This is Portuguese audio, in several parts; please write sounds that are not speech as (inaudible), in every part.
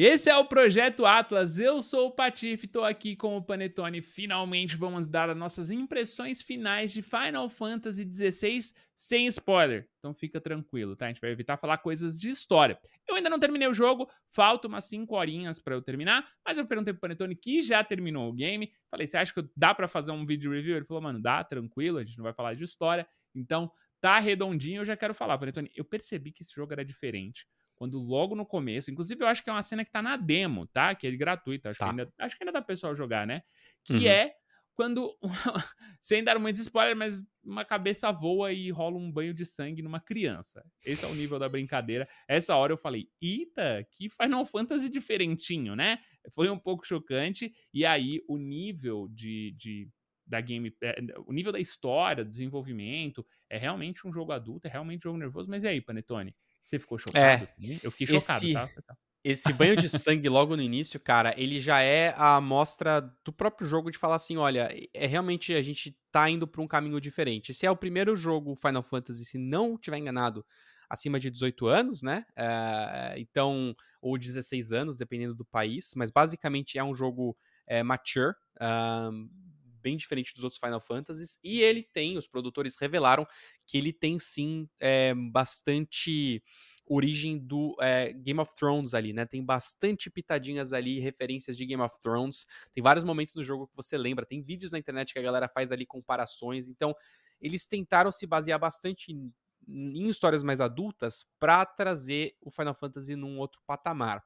Esse é o Projeto Atlas. Eu sou o Patife, estou aqui com o Panetone. Finalmente vamos dar as nossas impressões finais de Final Fantasy XVI sem spoiler. Então fica tranquilo, tá? A gente vai evitar falar coisas de história. Eu ainda não terminei o jogo, falta umas 5 horinhas para eu terminar, mas eu perguntei pro Panetone que já terminou o game. Falei, você acha que dá para fazer um vídeo review? Ele falou, mano, dá, tranquilo, a gente não vai falar de história. Então tá redondinho, eu já quero falar, Panetone. Eu percebi que esse jogo era diferente quando logo no começo, inclusive eu acho que é uma cena que tá na demo, tá? Que é gratuita, acho, tá. que, ainda, acho que ainda dá pessoal jogar, né? Que uhum. é quando, (laughs) sem dar muitos spoilers, mas uma cabeça voa e rola um banho de sangue numa criança. Esse é o nível da brincadeira. Essa hora eu falei, eita, que Final Fantasy diferentinho, né? Foi um pouco chocante. E aí o nível de, de da game, é, o nível da história, do desenvolvimento, é realmente um jogo adulto, é realmente um jogo nervoso. Mas e aí, Panetone? Você ficou chocado? É, eu fiquei chocado, esse, tá, Esse banho de sangue logo no início, cara, ele já é a amostra do próprio jogo de falar assim, olha, é realmente a gente tá indo para um caminho diferente. Esse é o primeiro jogo Final Fantasy, se não tiver enganado, acima de 18 anos, né? É, então, ou 16 anos, dependendo do país, mas basicamente é um jogo é, mature, um, bem diferente dos outros Final Fantasies, e ele tem, os produtores revelaram que ele tem sim é, bastante origem do é, Game of Thrones ali, né? Tem bastante pitadinhas ali, referências de Game of Thrones. Tem vários momentos no jogo que você lembra. Tem vídeos na internet que a galera faz ali comparações. Então, eles tentaram se basear bastante em, em histórias mais adultas para trazer o Final Fantasy num outro patamar.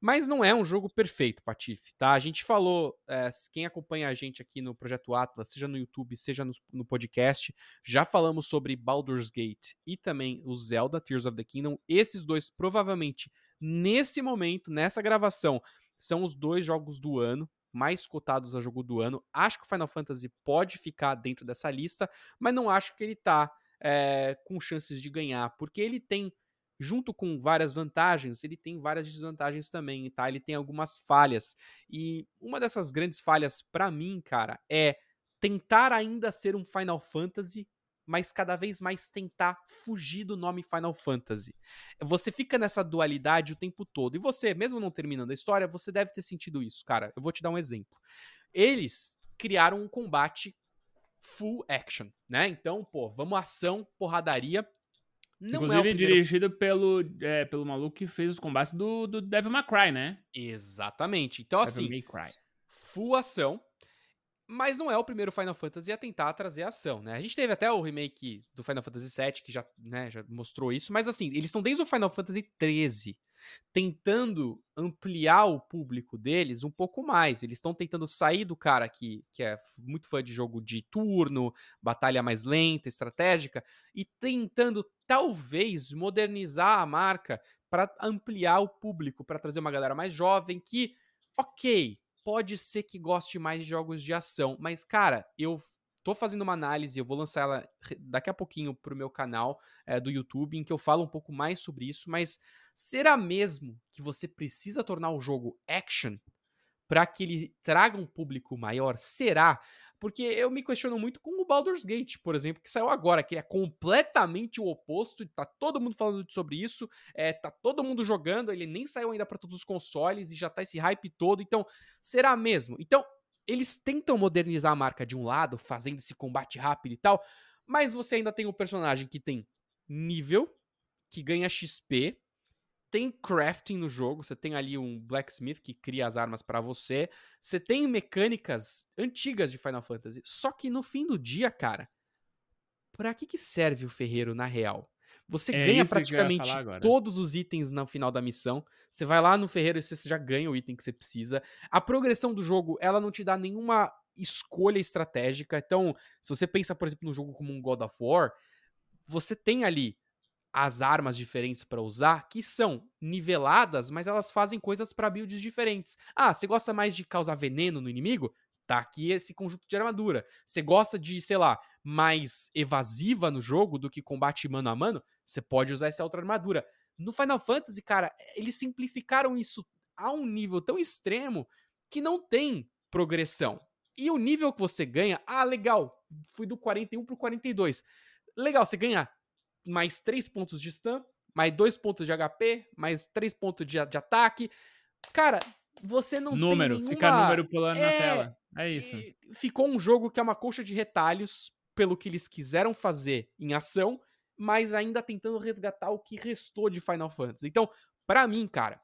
Mas não é um jogo perfeito, Patife, tá? A gente falou, é, quem acompanha a gente aqui no Projeto Atlas, seja no YouTube, seja no, no, podcast, já falamos sobre Baldur's Gate e também o Zelda Tears of the Kingdom. Esses dois, provavelmente, nesse momento, nessa gravação, são os dois jogos do ano mais cotados a jogo do ano. Acho que o Final Fantasy pode ficar dentro dessa lista, mas não acho que ele tá é, com chances de ganhar, porque ele tem junto com várias vantagens, ele tem várias desvantagens também, tá? Ele tem algumas falhas. E uma dessas grandes falhas para mim, cara, é tentar ainda ser um Final Fantasy, mas cada vez mais tentar fugir do nome Final Fantasy. Você fica nessa dualidade o tempo todo. E você, mesmo não terminando a história, você deve ter sentido isso, cara. Eu vou te dar um exemplo. Eles criaram um combate full action, né? Então, pô, vamos ação, porradaria não é Inclusive, é dirigido pelo, é, pelo maluco que fez os combates do, do Devil May Cry, né? Exatamente. Então, Devil assim, May Cry. full ação, mas não é o primeiro Final Fantasy a tentar trazer ação, né? A gente teve até o remake do Final Fantasy VII, que já, né, já mostrou isso, mas assim, eles estão desde o Final Fantasy XIII tentando ampliar o público deles um pouco mais. Eles estão tentando sair do cara que, que é muito fã de jogo de turno, batalha mais lenta, estratégica, e tentando talvez modernizar a marca para ampliar o público, para trazer uma galera mais jovem que, ok, pode ser que goste mais de jogos de ação, mas cara, eu tô fazendo uma análise, eu vou lançar ela daqui a pouquinho pro meu canal é, do YouTube, em que eu falo um pouco mais sobre isso, mas será mesmo que você precisa tornar o jogo action para que ele traga um público maior? Será? Porque eu me questiono muito com o Baldur's Gate, por exemplo, que saiu agora, que é completamente o oposto, tá todo mundo falando sobre isso, é, tá todo mundo jogando, ele nem saiu ainda para todos os consoles e já tá esse hype todo, então será mesmo? Então, eles tentam modernizar a marca de um lado, fazendo esse combate rápido e tal, mas você ainda tem um personagem que tem nível, que ganha XP, tem crafting no jogo, você tem ali um blacksmith que cria as armas para você, você tem mecânicas antigas de Final Fantasy. Só que no fim do dia, cara, para que que serve o ferreiro na real? Você é ganha praticamente todos os itens no final da missão. Você vai lá no ferreiro e você já ganha o item que você precisa. A progressão do jogo, ela não te dá nenhuma escolha estratégica. Então, se você pensa, por exemplo, no jogo como um God of War, você tem ali as armas diferentes para usar que são niveladas, mas elas fazem coisas para builds diferentes. Ah, você gosta mais de causar veneno no inimigo? Tá aqui esse conjunto de armadura. Você gosta de, sei lá, mais evasiva no jogo do que combate mano a mano? Você pode usar essa outra armadura. No Final Fantasy, cara, eles simplificaram isso a um nível tão extremo que não tem progressão. E o nível que você ganha, ah, legal, fui do 41 pro 42. Legal, você ganha mais 3 pontos de stun, mais 2 pontos de HP, mais 3 pontos de, de ataque. cara, você não número, tem nenhuma... fica número pulando é... na tela. É isso. Ficou um jogo que é uma coxa de retalhos pelo que eles quiseram fazer em ação, mas ainda tentando resgatar o que restou de Final Fantasy. Então, para mim, cara,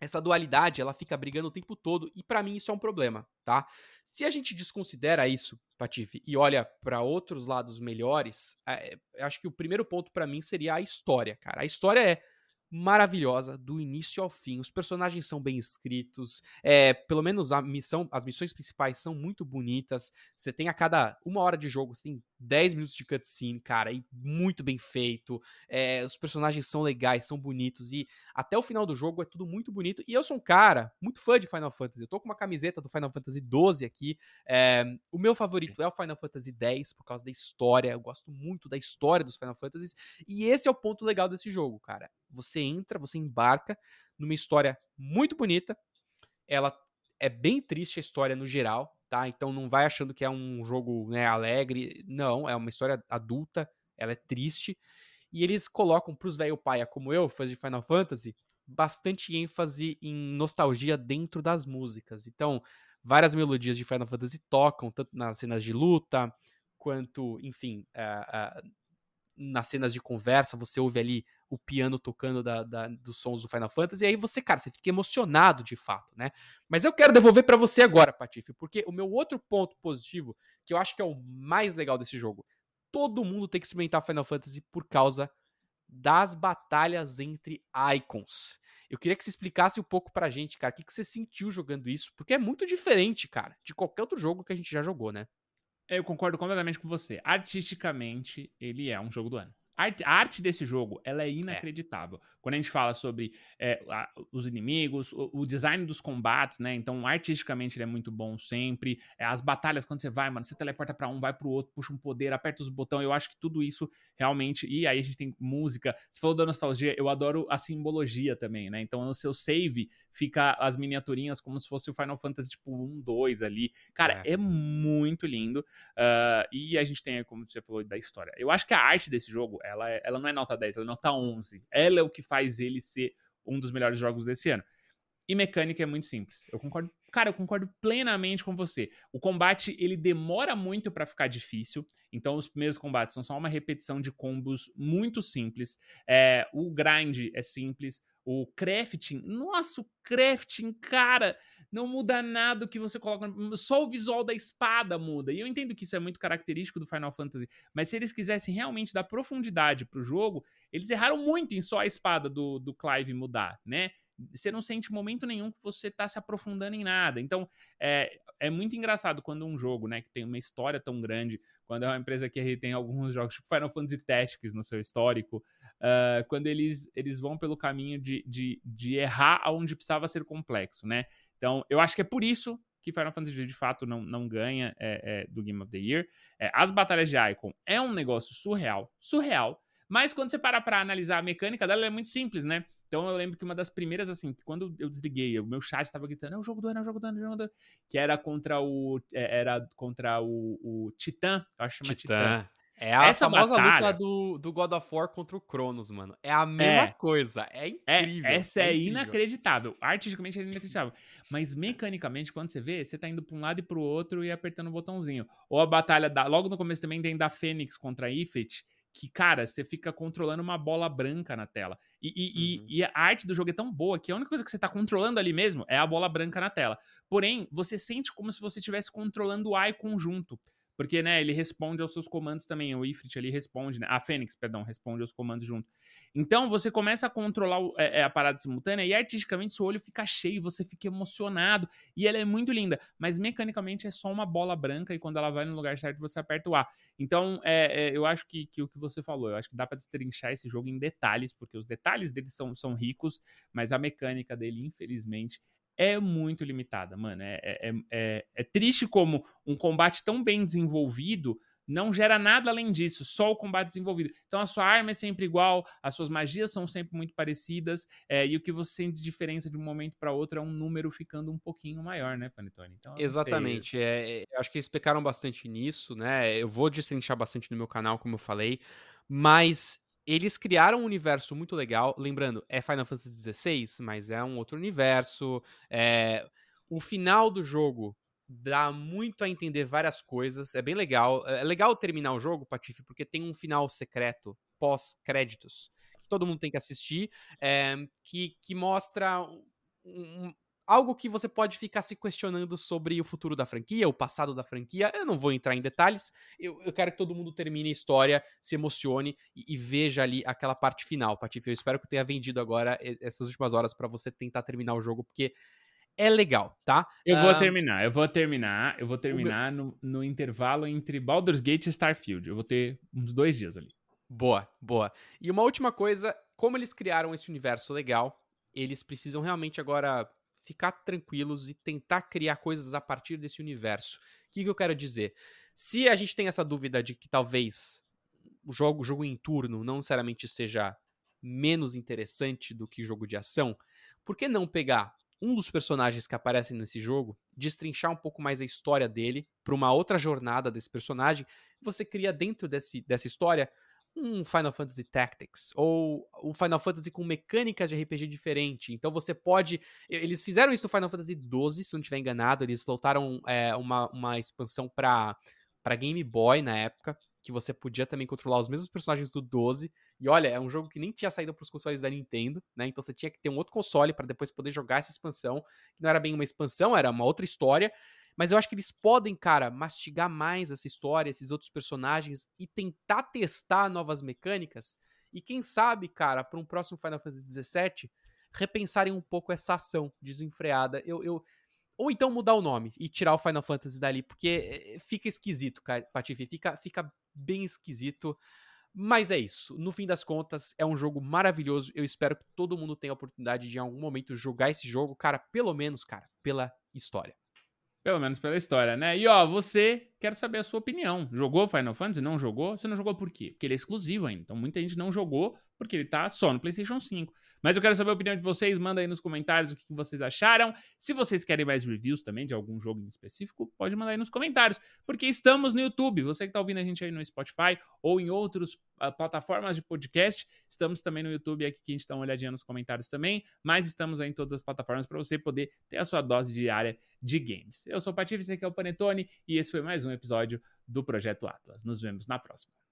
essa dualidade ela fica brigando o tempo todo e para mim isso é um problema, tá? Se a gente desconsidera isso, Patife, e olha para outros lados melhores, é, acho que o primeiro ponto para mim seria a história, cara. A história é maravilhosa do início ao fim. Os personagens são bem escritos, é, pelo menos a missão, as missões principais são muito bonitas. Você tem a cada uma hora de jogo, você tem 10 minutos de cutscene, cara, e muito bem feito. É, os personagens são legais, são bonitos, e até o final do jogo é tudo muito bonito. E eu sou um cara muito fã de Final Fantasy. Eu tô com uma camiseta do Final Fantasy 12 aqui. É, o meu favorito é o Final Fantasy 10 por causa da história. Eu gosto muito da história dos Final Fantasies. E esse é o ponto legal desse jogo, cara. Você entra, você embarca numa história muito bonita. Ela é bem triste a história no geral, tá? Então não vai achando que é um jogo né, alegre. Não, é uma história adulta, ela é triste. E eles colocam pros velho paia como eu, fãs de Final Fantasy, bastante ênfase em nostalgia dentro das músicas. Então, várias melodias de Final Fantasy tocam, tanto nas cenas de luta, quanto, enfim, uh, uh, nas cenas de conversa, você ouve ali o piano tocando da, da, dos sons do Final Fantasy, e aí você, cara, você fica emocionado de fato, né? Mas eu quero devolver para você agora, Patife, porque o meu outro ponto positivo, que eu acho que é o mais legal desse jogo, todo mundo tem que experimentar Final Fantasy por causa das batalhas entre icons. Eu queria que você explicasse um pouco pra gente, cara, o que, que você sentiu jogando isso, porque é muito diferente, cara, de qualquer outro jogo que a gente já jogou, né? Eu concordo completamente com você. Artisticamente, ele é um jogo do ano. A arte desse jogo, ela é, é. inacreditável. É. Quando a gente fala sobre é, a, os inimigos, o, o, design dos combates, né? Então, artisticamente, ele é muito bom sempre. É, as batalhas, quando você vai, mano, você teleporta para um, vai pro outro, puxa um poder, aperta os botões. Eu acho que tudo isso realmente. E aí a gente tem música. Você falou da nostalgia, eu adoro a simbologia também, né? Então, no seu save fica as miniaturinhas como se fosse o Final Fantasy, tipo, 1, 2 ali. Cara, é, é muito lindo. Uh, e a gente tem, como você falou, da história. Eu acho que a arte desse jogo, ela, é, ela não é nota 10, ela é nota 11. Ela é o que faz ele ser um dos melhores jogos desse ano. E mecânica é muito simples. Eu concordo, cara, eu concordo plenamente com você. O combate ele demora muito para ficar difícil. Então os primeiros combates são só uma repetição de combos muito simples. É, o grind é simples. O crafting, nossa, o crafting, cara, não muda nada o que você coloca. Só o visual da espada muda. E eu entendo que isso é muito característico do Final Fantasy. Mas se eles quisessem realmente dar profundidade pro jogo, eles erraram muito em só a espada do, do Clive mudar, né? Você não sente momento nenhum que você está se aprofundando em nada. Então, é, é muito engraçado quando um jogo, né, que tem uma história tão grande, quando é uma empresa que tem alguns jogos, tipo Final Fantasy Tactics no seu histórico, uh, quando eles, eles vão pelo caminho de, de, de errar aonde precisava ser complexo, né? Então, eu acho que é por isso que Final Fantasy de fato não, não ganha é, é, do Game of the Year. É, as batalhas de Icon é um negócio surreal, surreal. Mas quando você para pra analisar a mecânica dela, é muito simples, né? Então eu lembro que uma das primeiras, assim, quando eu desliguei, o meu chat tava gritando, é o jogo do ano, é o jogo do ano, é o jogo do ano. Que era contra o. É, era contra o, o Titã, eu acho que chama Titã. Titã. É a Essa famosa batalha... luta do, do God of War contra o Cronos, mano. É a mesma é. coisa. É, é incrível. É, essa é, é inacreditável. Artisticamente é inacreditável. Mas mecanicamente, quando você vê, você tá indo pra um lado e pro outro e apertando o botãozinho. Ou a batalha da. Logo no começo também tem da Fênix contra a Ifrit. Que, cara, você fica controlando uma bola branca na tela. E, e, uhum. e, a arte do jogo é tão boa que a única coisa que você tá controlando ali mesmo é a bola branca na tela. Porém, você sente como se você estivesse controlando o Icon junto. Porque, né, ele responde aos seus comandos também. O Ifrit ali responde, né? A Fênix, perdão, responde aos comandos junto. Então, você começa a controlar o, é, é, a parada simultânea e artisticamente seu olho fica cheio, você fica emocionado. E ela é muito linda. Mas mecanicamente é só uma bola branca e quando ela vai no lugar certo você aperta o A. Então, é, é eu acho que, que, o que você falou, eu acho que dá para destrinchar esse jogo em detalhes, porque os detalhes dele são, são ricos, mas a mecânica dele, infelizmente, é muito limitada, mano. É, é, é, é, triste como um combate tão bem desenvolvido não gera nada além disso, só o combate desenvolvido. Então a sua arma é sempre igual, as suas magias são sempre muito parecidas, é, e o que você sente de diferença de um momento para outro é um número ficando um pouquinho maior, né, Panetone? Então, Exatamente. É, é, acho que eles pecaram bastante nisso, né? Eu vou destrinchar bastante no meu canal, como eu falei, mas eles criaram um universo muito legal. Lembrando, é Final Fantasy XVI, mas é um outro universo. É... O final do jogo dá muito a entender várias coisas. É bem legal. É legal terminar o jogo, Patife, porque tem um final secreto pós-créditos. Todo mundo tem que assistir, é... que, que mostra um, algo que você pode ficar se questionando sobre o futuro da franquia, o passado da franquia. Eu não vou entrar em detalhes. Eu, eu quero que todo mundo termine a história, se emocione e, e veja ali aquela parte final, Patife. Eu espero que eu tenha vendido agora essas últimas horas para você tentar terminar o jogo, porque é legal, tá? Eu vou terminar, eu vou terminar, eu vou terminar meu... no, no intervalo entre Baldur's Gate e Starfield. Eu vou ter uns dois dias ali. Boa, boa. E uma última coisa, como eles criaram esse universo legal, eles precisam realmente agora ficar tranquilos e tentar criar coisas a partir desse universo. O que, que eu quero dizer? Se a gente tem essa dúvida de que talvez o jogo, jogo em turno não necessariamente seja menos interessante do que jogo de ação, por que não pegar um dos personagens que aparecem nesse jogo, destrinchar um pouco mais a história dele para uma outra jornada desse personagem, você cria dentro desse, dessa história um Final Fantasy Tactics ou um Final Fantasy com mecânicas de RPG diferente. Então você pode. Eles fizeram isso no Final Fantasy XII, se não estiver enganado. Eles soltaram é, uma, uma expansão para Game Boy na época, que você podia também controlar os mesmos personagens do 12. E olha, é um jogo que nem tinha saído para os consoles da Nintendo, né? Então você tinha que ter um outro console para depois poder jogar essa expansão. Não era bem uma expansão, era uma outra história. Mas eu acho que eles podem, cara, mastigar mais essa história, esses outros personagens e tentar testar novas mecânicas. E quem sabe, cara, para um próximo Final Fantasy XVII, repensarem um pouco essa ação desenfreada. Eu, eu, ou então mudar o nome e tirar o Final Fantasy dali, porque eh, fica esquisito, cara, Patife. Fica, fica bem esquisito. Mas é isso. No fim das contas, é um jogo maravilhoso. Eu espero que todo mundo tenha a oportunidade de, em algum momento, jogar esse jogo, cara, pelo menos, cara, pela história. Pelo menos pela história, né? E ó, você, quero saber a sua opinião. Jogou Final Fantasy? Não jogou? Você não jogou por quê? Porque ele é exclusivo ainda. Então muita gente não jogou porque ele tá só no PlayStation 5. Mas eu quero saber a opinião de vocês. Manda aí nos comentários o que vocês acharam. Se vocês querem mais reviews também de algum jogo em específico, pode mandar aí nos comentários. Porque estamos no YouTube. Você que tá ouvindo a gente aí no Spotify ou em outras uh, plataformas de podcast, estamos também no YouTube. Aqui que a gente dá uma olhadinha nos comentários também. Mas estamos aí em todas as plataformas para você poder ter a sua dose diária de games. Eu sou o Patife, esse aqui é o Panetone e esse foi mais um episódio do Projeto Atlas. Nos vemos na próxima.